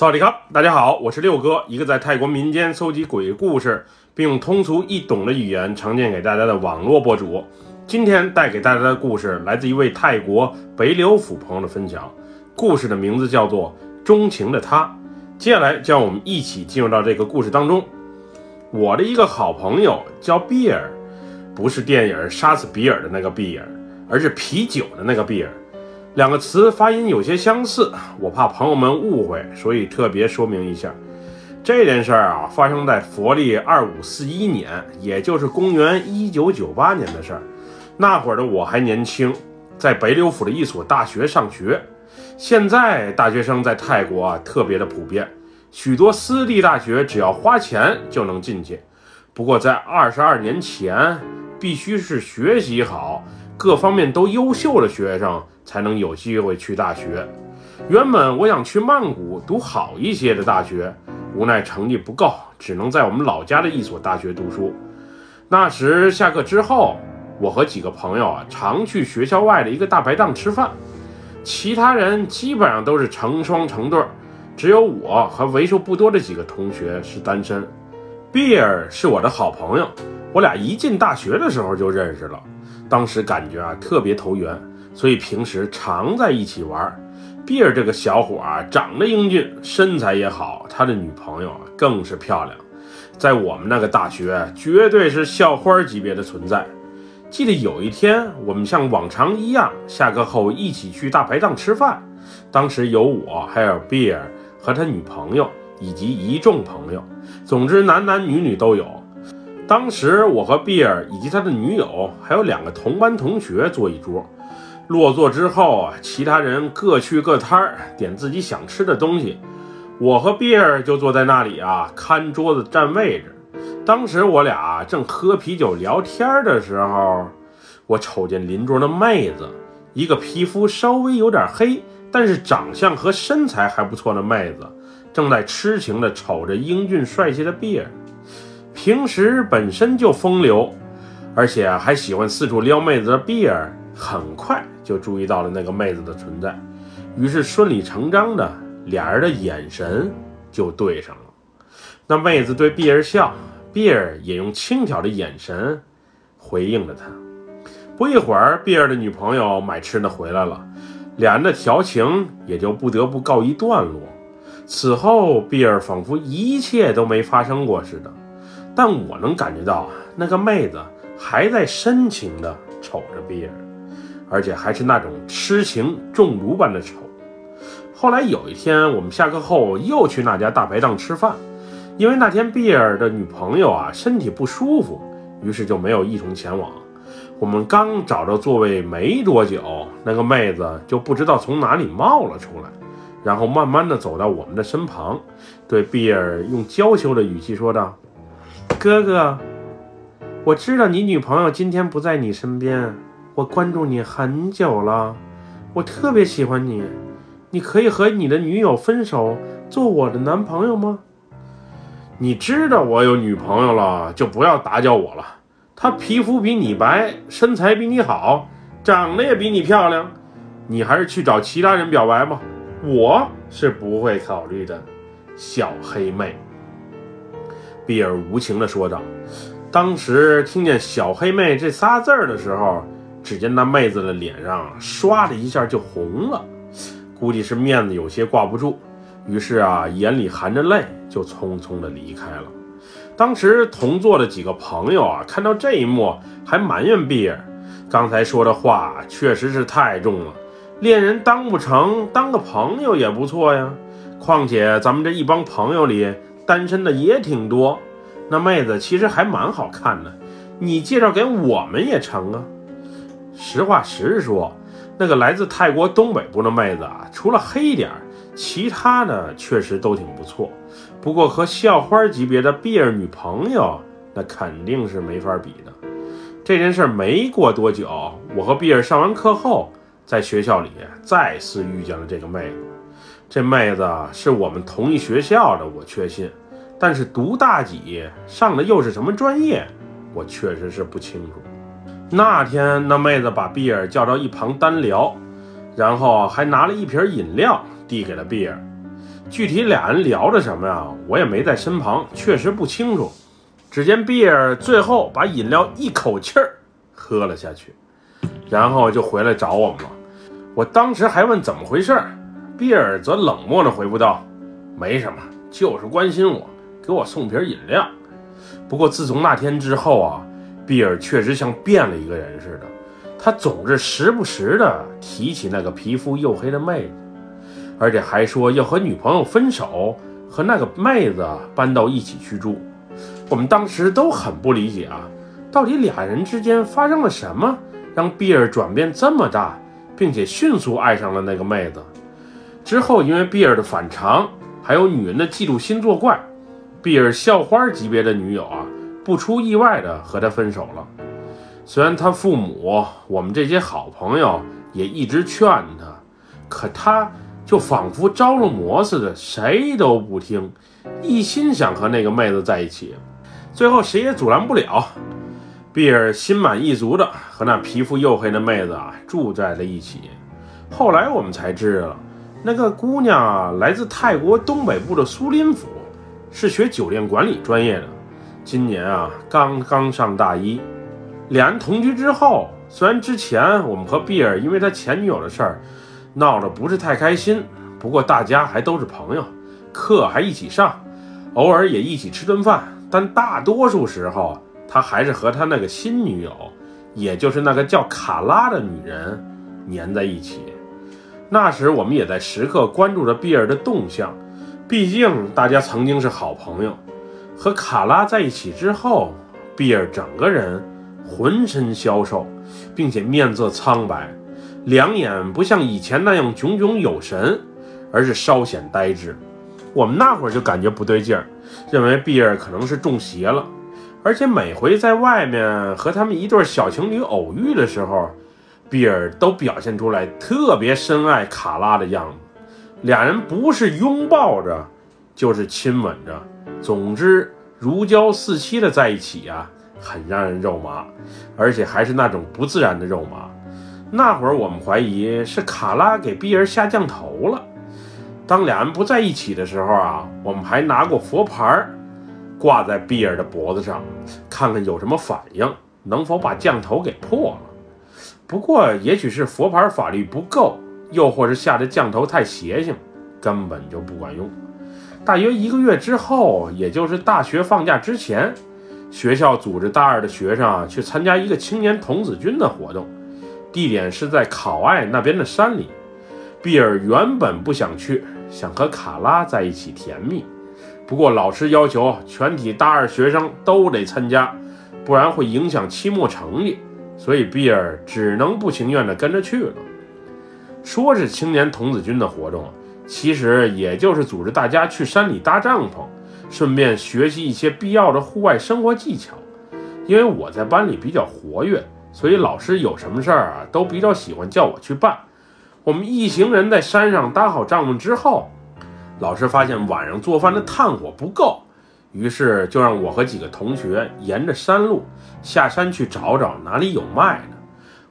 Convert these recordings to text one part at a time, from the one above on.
萨瓦迪卡，大家好，我是六哥，一个在泰国民间搜集鬼故事，并用通俗易懂的语言呈现给大家的网络博主。今天带给大家的故事来自一位泰国北柳府朋友的分享，故事的名字叫做《钟情的他》。接下来，就让我们一起进入到这个故事当中。我的一个好朋友叫比尔，不是电影《杀死比尔》的那个比尔，而是啤酒的那个比尔。两个词发音有些相似，我怕朋友们误会，所以特别说明一下。这件事儿啊，发生在佛历二五四一年，也就是公元一九九八年的事儿。那会儿的我还年轻，在北柳府的一所大学上学。现在大学生在泰国啊特别的普遍，许多私立大学只要花钱就能进去。不过在二十二年前，必须是学习好。各方面都优秀的学生才能有机会去大学。原本我想去曼谷读好一些的大学，无奈成绩不够，只能在我们老家的一所大学读书。那时下课之后，我和几个朋友啊，常去学校外的一个大排档吃饭。其他人基本上都是成双成对，只有我和为数不多的几个同学是单身。比尔是我的好朋友，我俩一进大学的时候就认识了。当时感觉啊特别投缘，所以平时常在一起玩。比尔这个小伙啊，长得英俊，身材也好，他的女朋友啊更是漂亮，在我们那个大学绝对是校花级别的存在。记得有一天，我们像往常一样，下课后一起去大排档吃饭。当时有我，还有比尔和他女朋友，以及一众朋友，总之男男女女都有。当时我和比尔以及他的女友，还有两个同班同学坐一桌。落座之后啊，其他人各去各摊儿，点自己想吃的东西。我和比尔就坐在那里啊，看桌子占位置。当时我俩正喝啤酒聊天的时候，我瞅见邻桌的妹子，一个皮肤稍微有点黑，但是长相和身材还不错的妹子，正在痴情地瞅着英俊帅气的比尔。平时本身就风流，而且还喜欢四处撩妹子的比尔，很快就注意到了那个妹子的存在，于是顺理成章的，俩人的眼神就对上了。那妹子对比尔笑，比尔也用轻佻的眼神回应了她。不一会儿，比尔的女朋友买吃的回来了，俩人的调情也就不得不告一段落。此后，比尔仿佛一切都没发生过似的。但我能感觉到啊，那个妹子还在深情地瞅着比尔，而且还是那种痴情中毒般的瞅。后来有一天，我们下课后又去那家大排档吃饭，因为那天比尔的女朋友啊身体不舒服，于是就没有一同前往。我们刚找到座位没多久，那个妹子就不知道从哪里冒了出来，然后慢慢地走到我们的身旁，对比尔用娇羞的语气说道。哥哥，我知道你女朋友今天不在你身边，我关注你很久了，我特别喜欢你，你可以和你的女友分手，做我的男朋友吗？你知道我有女朋友了，就不要打搅我了。她皮肤比你白，身材比你好，长得也比你漂亮，你还是去找其他人表白吧，我是不会考虑的，小黑妹。比尔无情地说道：“当时听见‘小黑妹’这仨字儿的时候，只见那妹子的脸上唰的一下就红了，估计是面子有些挂不住，于是啊，眼里含着泪就匆匆地离开了。当时同座的几个朋友啊，看到这一幕，还埋怨比尔刚才说的话确实是太重了，恋人当不成，当个朋友也不错呀。况且咱们这一帮朋友里……”单身的也挺多，那妹子其实还蛮好看的，你介绍给我们也成啊。实话实说，那个来自泰国东北部的妹子啊，除了黑点儿，其他的确实都挺不错。不过和校花级别的毕业女朋友，那肯定是没法比的。这件事没过多久，我和毕尔上完课后，在学校里再次遇见了这个妹子。这妹子是我们同一学校的，我确信。但是读大几，上的又是什么专业，我确实是不清楚。那天那妹子把比尔叫到一旁单聊，然后还拿了一瓶饮料递给了比尔。具体俩人聊着什么呀，我也没在身旁，确实不清楚。只见比尔最后把饮料一口气儿喝了下去，然后就回来找我们了。我当时还问怎么回事儿，比尔则冷漠地回复道：“没什么，就是关心我，给我送瓶饮料。”不过自从那天之后啊，比尔确实像变了一个人似的，他总是时不时的提起那个皮肤黝黑的妹子，而且还说要和女朋友分手，和那个妹子搬到一起去住。我们当时都很不理解啊，到底俩人之间发生了什么，让比尔转变这么大，并且迅速爱上了那个妹子。之后，因为比尔的反常，还有女人的嫉妒心作怪，比尔校花级别的女友啊，不出意外的和他分手了。虽然他父母、我们这些好朋友也一直劝他，可他就仿佛着了魔似的，谁都不听，一心想和那个妹子在一起。最后谁也阻拦不了，比尔心满意足的和那皮肤黝黑的妹子啊住在了一起。后来我们才知道，那个姑娘啊来自泰国东北部的苏林府，是学酒店管理专业的，今年啊刚刚上大一。两人同居之后，虽然之前我们和比尔因为他前女友的事儿闹得不是太开心，不过大家还都是朋友，课还一起上，偶尔也一起吃顿饭。但大多数时候，他还是和他那个新女友，也就是那个叫卡拉的女人粘在一起。那时我们也在时刻关注着比尔的动向，毕竟大家曾经是好朋友。和卡拉在一起之后，比尔整个人浑身消瘦，并且面色苍白，两眼不像以前那样炯炯有神，而是稍显呆滞。我们那会儿就感觉不对劲儿。认为比尔可能是中邪了，而且每回在外面和他们一对小情侣偶遇的时候，比尔都表现出来特别深爱卡拉的样子。俩人不是拥抱着，就是亲吻着，总之如胶似漆的在一起啊，很让人肉麻，而且还是那种不自然的肉麻。那会儿我们怀疑是卡拉给比尔下降头了。当俩人不在一起的时候啊，我们还拿过佛牌挂在比尔的脖子上，看看有什么反应，能否把降头给破了。不过，也许是佛牌法力不够，又或是下的降头太邪性，根本就不管用。大约一个月之后，也就是大学放假之前，学校组织大二的学生啊去参加一个青年童子军的活动，地点是在考爱那边的山里。比尔原本不想去。想和卡拉在一起甜蜜，不过老师要求全体大二学生都得参加，不然会影响期末成绩，所以比尔只能不情愿地跟着去了。说是青年童子军的活动，其实也就是组织大家去山里搭帐篷，顺便学习一些必要的户外生活技巧。因为我在班里比较活跃，所以老师有什么事儿啊，都比较喜欢叫我去办。我们一行人在山上搭好帐篷之后，老师发现晚上做饭的炭火不够，于是就让我和几个同学沿着山路下山去找找哪里有卖的，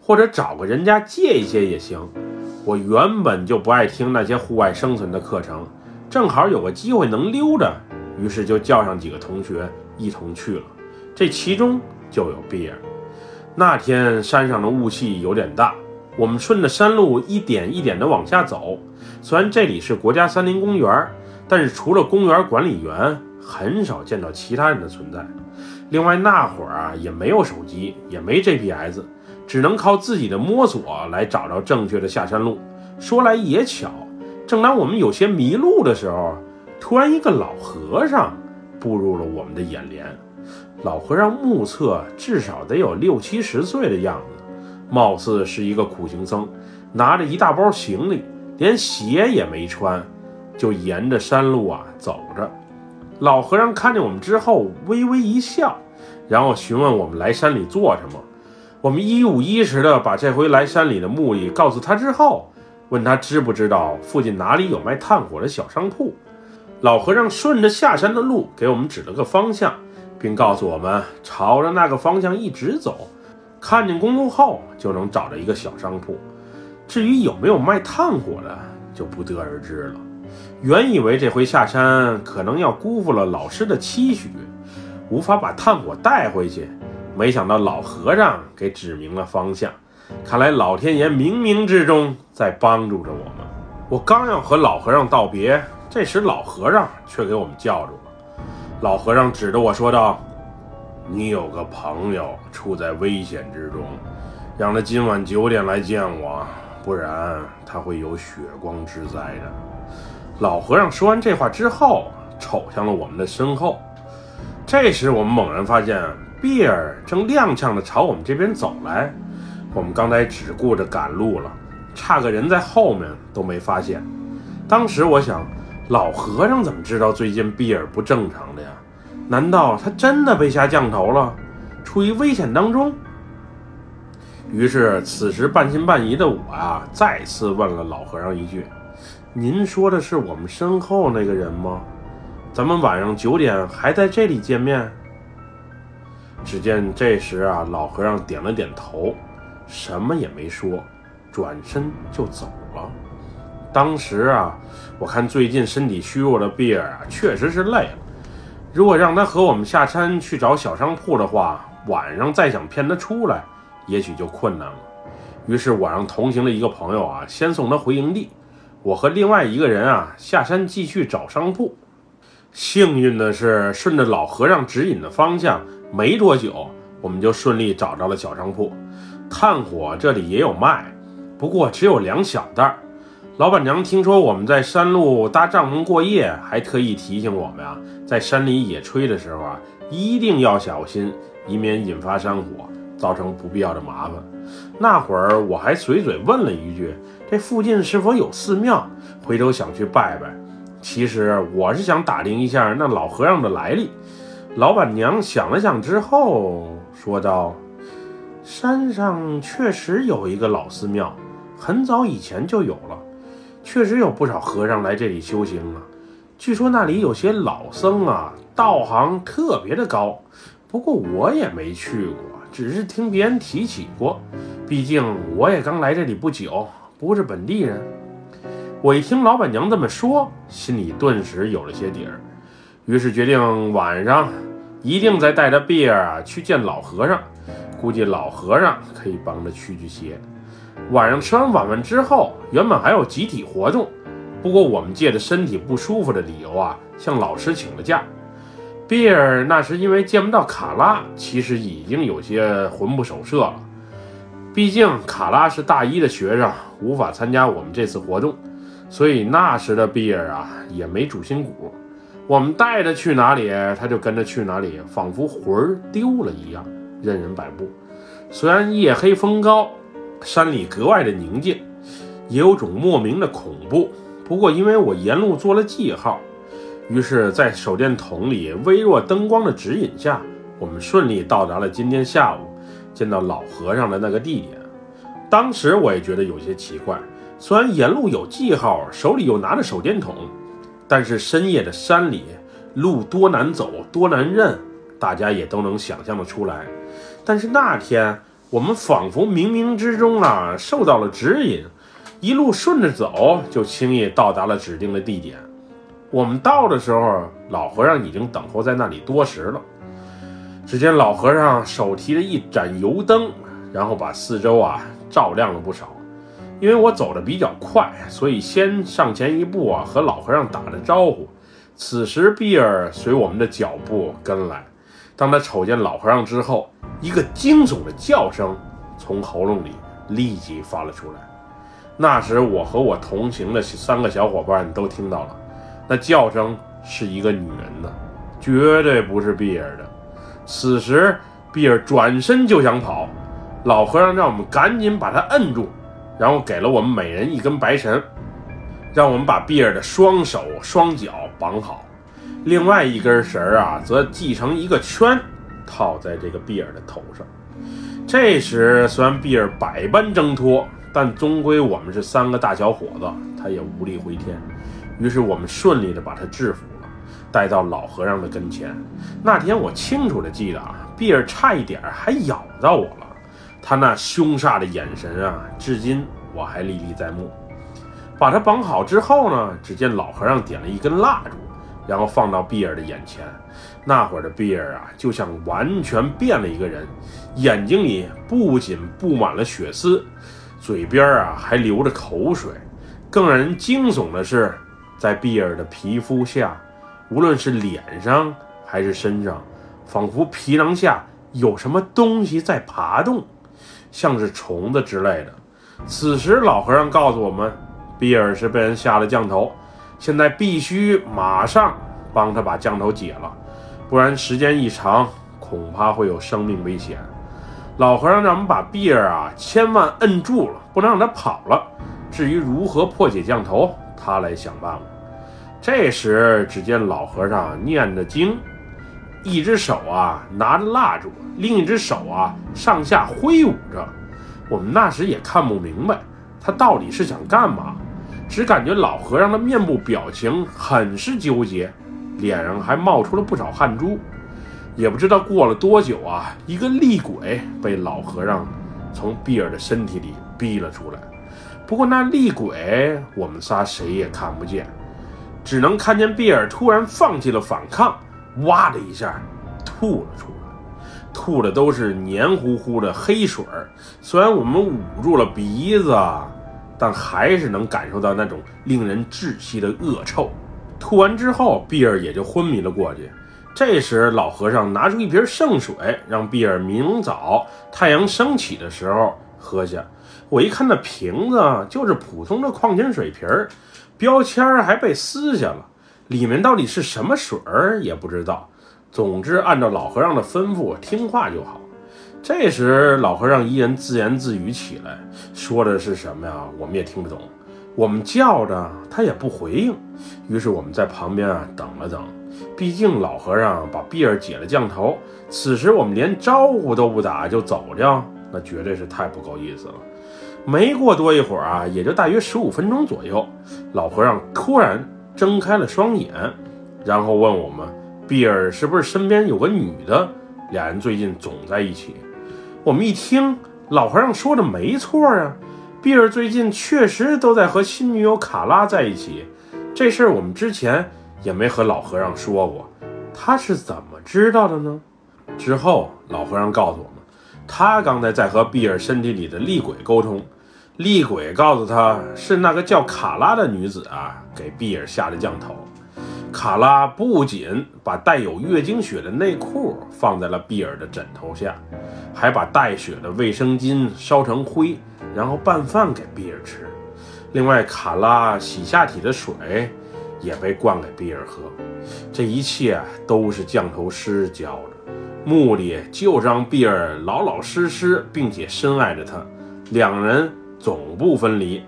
或者找个人家借一些也行。我原本就不爱听那些户外生存的课程，正好有个机会能溜着，于是就叫上几个同学一同去了。这其中就有比尔。那天山上的雾气有点大。我们顺着山路一点一点地往下走，虽然这里是国家森林公园，但是除了公园管理员，很少见到其他人的存在。另外那会儿啊，也没有手机，也没 GPS，只能靠自己的摸索来找到正确的下山路。说来也巧，正当我们有些迷路的时候，突然一个老和尚步入了我们的眼帘。老和尚目测至少得有六七十岁的样子。貌似是一个苦行僧，拿着一大包行李，连鞋也没穿，就沿着山路啊走着。老和尚看见我们之后，微微一笑，然后询问我们来山里做什么。我们一五一十的把这回来山里的目的告诉他之后，问他知不知道附近哪里有卖炭火的小商铺。老和尚顺着下山的路给我们指了个方向，并告诉我们朝着那个方向一直走。看见公路后就能找到一个小商铺，至于有没有卖炭火的，就不得而知了。原以为这回下山可能要辜负了老师的期许，无法把炭火带回去，没想到老和尚给指明了方向。看来老天爷冥冥之中在帮助着我们。我刚要和老和尚道别，这时老和尚却给我们叫住了。老和尚指着我说道：“你有个朋友处在危险之中，让他今晚九点来见我，不然他会有血光之灾的。”老和尚说完这话之后，瞅向了我们的身后。这时我们猛然发现，比尔正踉跄地朝我们这边走来。我们刚才只顾着赶路了，差个人在后面都没发现。当时我想，老和尚怎么知道最近比尔不正常的呀？难道他真的被下降头了，处于危险当中？于是，此时半信半疑的我啊，再次问了老和尚一句：“您说的是我们身后那个人吗？咱们晚上九点还在这里见面？”只见这时啊，老和尚点了点头。什么也没说，转身就走了。当时啊，我看最近身体虚弱的比尔啊，确实是累了。如果让他和我们下山去找小商铺的话，晚上再想骗他出来，也许就困难了。于是我让同行的一个朋友啊，先送他回营地。我和另外一个人啊，下山继续找商铺。幸运的是，顺着老和尚指引的方向，没多久，我们就顺利找到了小商铺。炭火这里也有卖，不过只有两小袋。老板娘听说我们在山路搭帐篷过夜，还特意提醒我们啊，在山里野炊的时候啊，一定要小心，以免引发山火，造成不必要的麻烦。那会儿我还随嘴问了一句：“这附近是否有寺庙？”回头想去拜拜。其实我是想打听一下那老和尚的来历。老板娘想了想之后说道。山上确实有一个老寺庙，很早以前就有了，确实有不少和尚来这里修行啊。据说那里有些老僧啊，道行特别的高，不过我也没去过，只是听别人提起过。毕竟我也刚来这里不久，不是本地人。我一听老板娘这么说，心里顿时有了些底儿，于是决定晚上一定再带着比尔啊去见老和尚。估计老和尚可以帮着驱驱邪。晚上吃完晚饭之后，原本还有集体活动，不过我们借着身体不舒服的理由啊，向老师请了假。比尔那时因为见不到卡拉，其实已经有些魂不守舍了。毕竟卡拉是大一的学生，无法参加我们这次活动，所以那时的比尔啊也没主心骨。我们带着去哪里，他就跟着去哪里，仿佛魂儿丢了一样。任人摆布。虽然夜黑风高，山里格外的宁静，也有种莫名的恐怖。不过因为我沿路做了记号，于是，在手电筒里微弱灯光的指引下，我们顺利到达了今天下午见到老和尚的那个地点。当时我也觉得有些奇怪，虽然沿路有记号，手里又拿着手电筒，但是深夜的山里，路多难走，多难认，大家也都能想象得出来。但是那天我们仿佛冥冥之中啊受到了指引，一路顺着走，就轻易到达了指定的地点。我们到的时候，老和尚已经等候在那里多时了。只见老和尚手提着一盏油灯，然后把四周啊照亮了不少。因为我走的比较快，所以先上前一步啊和老和尚打了招呼。此时比尔随我们的脚步跟来。当他瞅见老和尚之后，一个惊悚的叫声从喉咙里立即发了出来。那时，我和我同行的三个小伙伴都听到了，那叫声是一个女人的，绝对不是比尔的。此时，比尔转身就想跑，老和尚让我们赶紧把他摁住，然后给了我们每人一根白绳，让我们把比尔的双手双脚绑好，另外一根绳啊，则系成一个圈。套在这个比尔的头上。这时，虽然比尔百般挣脱，但终归我们是三个大小伙子，他也无力回天。于是，我们顺利的把他制服了，带到老和尚的跟前。那天我清楚的记得啊，比尔差一点还咬到我了。他那凶煞的眼神啊，至今我还历历在目。把他绑好之后呢，只见老和尚点了一根蜡烛，然后放到比尔的眼前。那会儿的比尔啊，就像完全变了一个人，眼睛里不仅布满了血丝，嘴边啊还流着口水。更让人惊悚的是，在比尔的皮肤下，无论是脸上还是身上，仿佛皮囊下有什么东西在爬动，像是虫子之类的。此时，老和尚告诉我们，比尔是被人下了降头，现在必须马上帮他把降头解了，不然时间一长，恐怕会有生命危险。老和尚让我们把比尔啊，千万摁住了，不能让他跑了。至于如何破解降头，他来想办法。这时，只见老和尚念着经，一只手啊拿着蜡烛，另一只手啊上下挥舞着。我们那时也看不明白他到底是想干嘛，只感觉老和尚的面部表情很是纠结，脸上还冒出了不少汗珠。也不知道过了多久啊，一个厉鬼被老和尚从比尔的身体里逼了出来。不过那厉鬼，我们仨谁也看不见，只能看见比尔突然放弃了反抗，哇的一下吐了出来，吐的都是黏糊糊的黑水儿。虽然我们捂住了鼻子，但还是能感受到那种令人窒息的恶臭。吐完之后，比尔也就昏迷了过去。这时，老和尚拿出一瓶圣水，让比尔明早太阳升起的时候喝下。我一看那瓶子就是普通的矿泉水瓶儿，标签儿还被撕下了，里面到底是什么水儿也不知道。总之，按照老和尚的吩咐听话就好。这时，老和尚一人自言自语起来，说的是什么呀？我们也听不懂。我们叫着他也不回应，于是我们在旁边啊等了等。毕竟老和尚把比尔解了降头，此时我们连招呼都不打就走掉，那绝对是太不够意思了。没过多一会儿啊，也就大约十五分钟左右，老和尚突然睁开了双眼，然后问我们：“比尔是不是身边有个女的？俩人最近总在一起。”我们一听，老和尚说的没错啊，比尔最近确实都在和新女友卡拉在一起。这事儿我们之前也没和老和尚说过，他是怎么知道的呢？之后老和尚告诉我们，他刚才在和比尔身体里的厉鬼沟通。厉鬼告诉他是那个叫卡拉的女子啊，给比尔下的降头。卡拉不仅把带有月经血的内裤放在了比尔的枕头下，还把带血的卫生巾烧成灰，然后拌饭给比尔吃。另外，卡拉洗下体的水也被灌给比尔喝。这一切都是降头师教的，目的就是让比尔老老实实，并且深爱着他。两人。总不分离。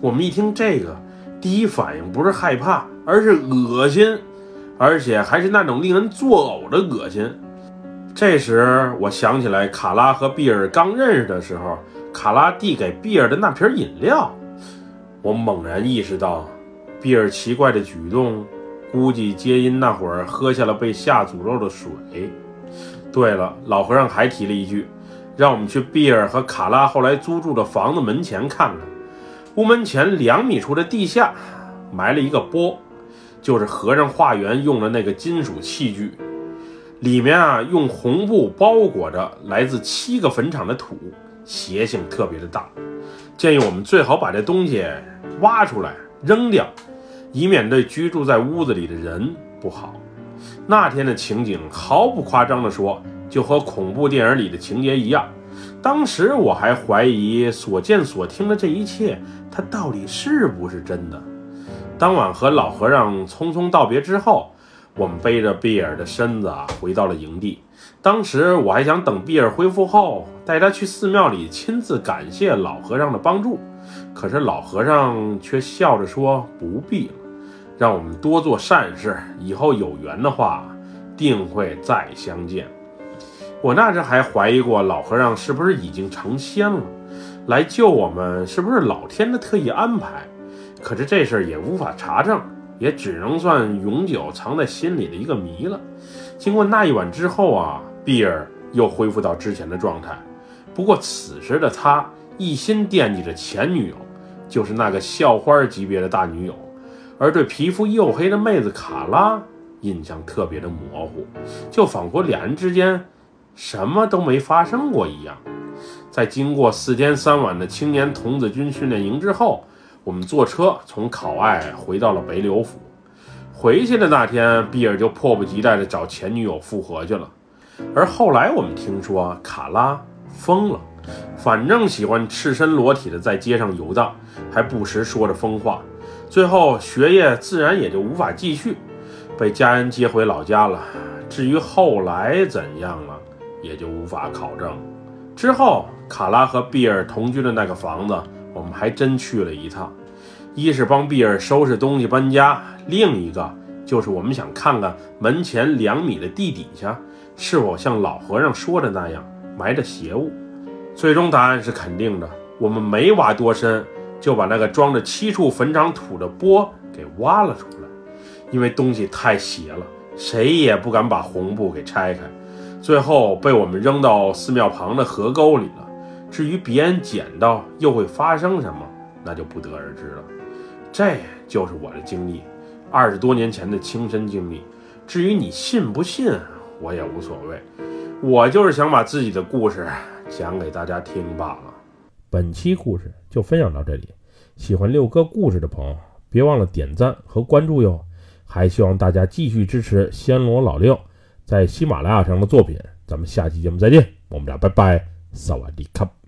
我们一听这个，第一反应不是害怕，而是恶心，而且还是那种令人作呕的恶心。这时，我想起来卡拉和比尔刚认识的时候，卡拉递给比尔的那瓶饮料，我猛然意识到，比尔奇怪的举动，估计皆因那会儿喝下了被下诅咒的水。对了，老和尚还提了一句。让我们去比尔和卡拉后来租住的房子门前看看。屋门前两米处的地下埋了一个钵，就是和尚化缘用的那个金属器具。里面啊用红布包裹着来自七个坟场的土，邪性特别的大。建议我们最好把这东西挖出来扔掉，以免对居住在屋子里的人不好。那天的情景毫不夸张地说。就和恐怖电影里的情节一样，当时我还怀疑所见所听的这一切，它到底是不是真的。当晚和老和尚匆匆道别之后，我们背着比尔的身子啊回到了营地。当时我还想等比尔恢复后，带他去寺庙里亲自感谢老和尚的帮助，可是老和尚却笑着说不必了，让我们多做善事，以后有缘的话，定会再相见。我那时还怀疑过老和尚是不是已经成仙了，来救我们是不是老天的特意安排？可是这事儿也无法查证，也只能算永久藏在心里的一个谜了。经过那一晚之后啊，碧儿又恢复到之前的状态。不过此时的他一心惦记着前女友，就是那个校花级别的大女友，而对皮肤黝黑的妹子卡拉印象特别的模糊，就仿佛两人之间什么都没发生过一样。在经过四天三晚的青年童子军训练营之后，我们坐车从考爱回到了北柳府。回去的那天，比尔就迫不及待地找前女友复合去了。而后来我们听说卡拉疯了，反正喜欢赤身裸体的在街上游荡，还不时说着疯话。最后学业自然也就无法继续，被家人接回老家了。至于后来怎样了，也就无法考证。之后，卡拉和比尔同居的那个房子，我们还真去了一趟。一是帮比尔收拾东西搬家，另一个就是我们想看看门前两米的地底下。是否像老和尚说的那样埋着邪物？最终答案是肯定的。我们没挖多深，就把那个装着七处坟场土的钵给挖了出来。因为东西太邪了，谁也不敢把红布给拆开。最后被我们扔到寺庙旁的河沟里了。至于别人捡到又会发生什么，那就不得而知了。这就是我的经历，二十多年前的亲身经历。至于你信不信？我也无所谓，我就是想把自己的故事讲给大家听罢了。本期故事就分享到这里，喜欢六哥故事的朋友，别忘了点赞和关注哟。还希望大家继续支持暹罗老六在喜马拉雅上的作品。咱们下期节目再见，我们俩拜拜，萨瓦迪卡。